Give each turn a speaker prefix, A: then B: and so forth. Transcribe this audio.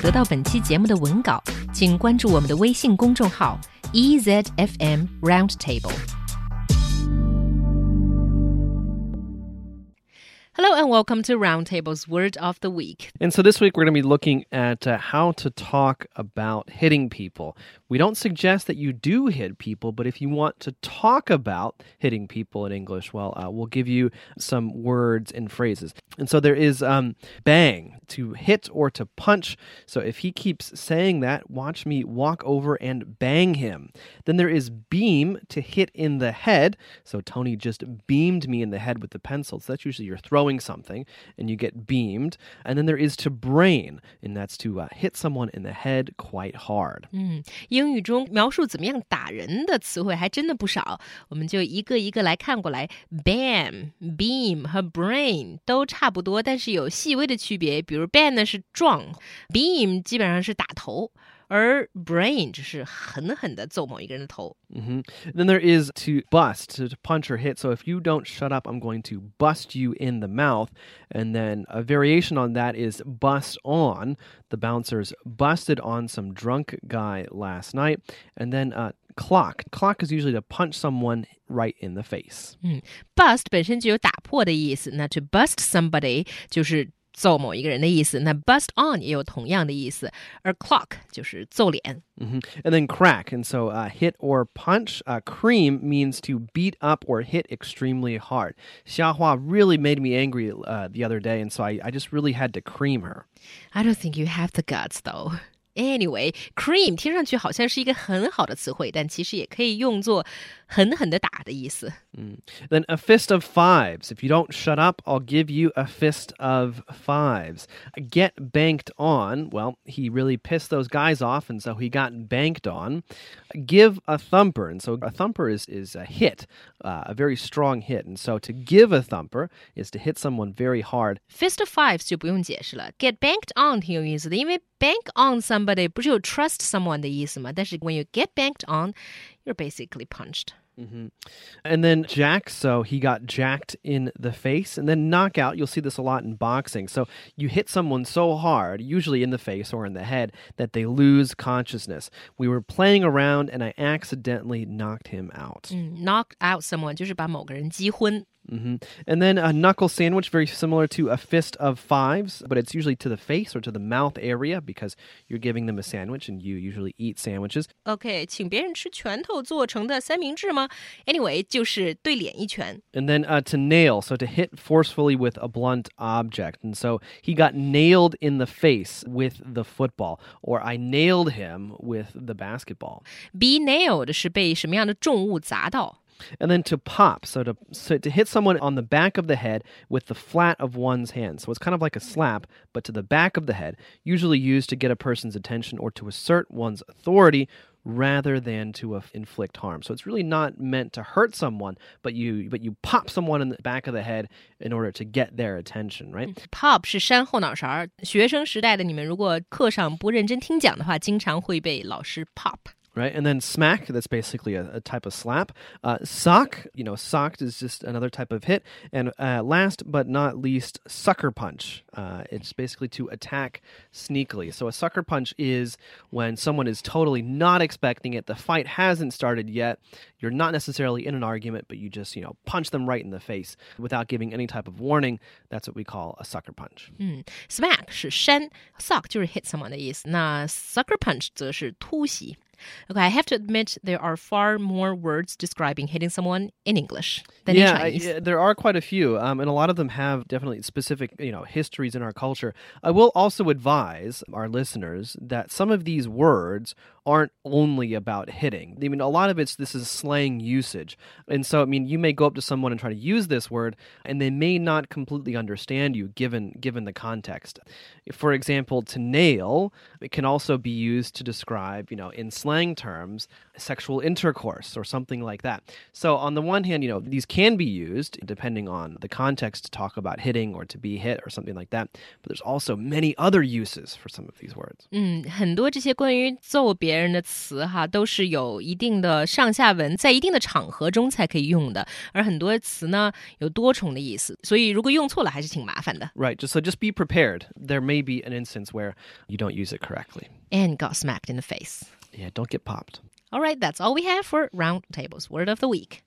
A: 得到本期节目的文稿，请关注我们的微信公众号 EZFM Roundtable。Hello and welcome to Roundtable's Word of the Week.
B: And so this week we're going to be looking at uh, how to talk about hitting people. We don't suggest that you do hit people, but if you want to talk about hitting people in English, well, uh, we'll give you some words and phrases. And so there is um, bang, to hit or to punch. So if he keeps saying that, watch me walk over and bang him. Then there is beam, to hit in the head. So Tony just beamed me in the head with the pencil. So that's usually you're throwing something and you get beamed. And then there is to brain, and that's to uh, hit someone in the head quite hard.
A: 嗯，英语中描述怎么样打人的词汇还真的不少，我们就一个一个来看过来。Bam、beam 和 brain 都差不多，但是有细微的区别。比如 bam 呢是撞，beam 基本上是打头。 而 brain 只是狠狠的揍某一个人的头。
B: Mm -hmm. Then there is to bust, to, to punch or hit. So if you don't shut up, I'm going to bust you in the mouth. And then a variation on that is bust on. The bouncers busted on some drunk guy last night. And then uh, clock. Clock is usually to punch someone right in the face.
A: 嗯，bust 本身就有打破的意思，那 to bust somebody 就是 揍某一个人的意思。那 bust on 也有同样的意思，而 clock 就是揍脸。
B: Mm -hmm. And then crack, and so uh, hit or punch. Uh, cream means to beat up or hit extremely hard. Xiahua really made me angry uh, the other day, and so I, I just really had to cream her.
A: I don't think you have the guts, though. Anyway, cream 听上去好像是一个很好的词汇，但其实也可以用作狠狠的打的意思。
B: Mm. Then a fist of fives. If you don't shut up, I'll give you a fist of fives. Get banked on. Well, he really pissed those guys off, and so he got banked on. Give a thumper. And so a thumper is, is a hit, uh, a very strong hit. And so to give a thumper is to hit someone very hard.
A: Fist of fives 就不用解释了。Get banked on 挺有意思的，因为 bank on somebody 不是有 trust someone 的意思吗？但是 when you get banked on, you're basically punched.
B: Mm-hmm. And then Jack, so he got jacked in the face. And then knockout, you'll see this a lot in boxing. So you hit someone so hard, usually in the face or in the head, that they lose consciousness. We were playing around and I accidentally knocked him out.
A: Mm, knock out someone 就是把某个人击昏。
B: Mm-hmm. And then a knuckle sandwich, very similar to a fist of fives, but it's usually to the face or to the mouth area because you're giving them a sandwich and you usually eat sandwiches.
A: OK，请别人吃拳头做成的三明治吗？Anyway，就是对脸一拳。
B: And then uh, to nail, so to hit forcefully with a blunt object. And so he got nailed in the face with the football, or I nailed him with the basketball.
A: Be nailed 是被什么样的重物砸到。
B: and then to pop, so to so to hit someone on the back of the head with the flat of one's hand. So it's kind of like a slap, but to the back of the head, usually used to get a person's attention or to assert one's authority rather than to uh, inflict harm. So it's really not meant to hurt someone, but you but you pop someone in the back of the head in order to get their attention, right?
A: Pop 是扇后脑勺。学生时代的你们如果课上不认真听讲的话，经常会被老师 pop。
B: right? And then smack, that's basically a, a type of slap. Uh, sock, you know, socked is just another type of hit. And uh, last but not least, sucker punch. Uh, it's basically to attack sneakily. So a sucker punch is when someone is totally not expecting it. The fight hasn't started yet. You're not necessarily in an argument, but you just, you know, punch them right in the face without giving any type of warning. That's what we call a sucker punch.
A: 嗯，smack 是扇，sock 就是 hit someone 的意思，那 sucker punch 则是突袭。 Okay, I have to admit there are far more words describing hitting someone in English than
B: yeah,
A: in Chinese.
B: Yeah, there are quite a few, um, and a lot of them have definitely specific, you know, histories in our culture. I will also advise our listeners that some of these words aren't only about hitting. I mean, a lot of it's this is slang usage. And so, I mean, you may go up to someone and try to use this word, and they may not completely understand you given given the context. For example, to nail, it can also be used to describe, you know, in slang terms, sexual intercourse or something like that. So, on the one hand, you know, these can be used depending on the context to talk about hitting or to be hit or something like that. But there's also many other uses for some of these words.
A: 嗯，很多这些关于揍别
B: Right, just so just be prepared. There may be an instance where you don't use it correctly
A: and got smacked in the face.
B: Yeah, don't get popped.
A: All right, that's all we have for Roundtable's word of the week.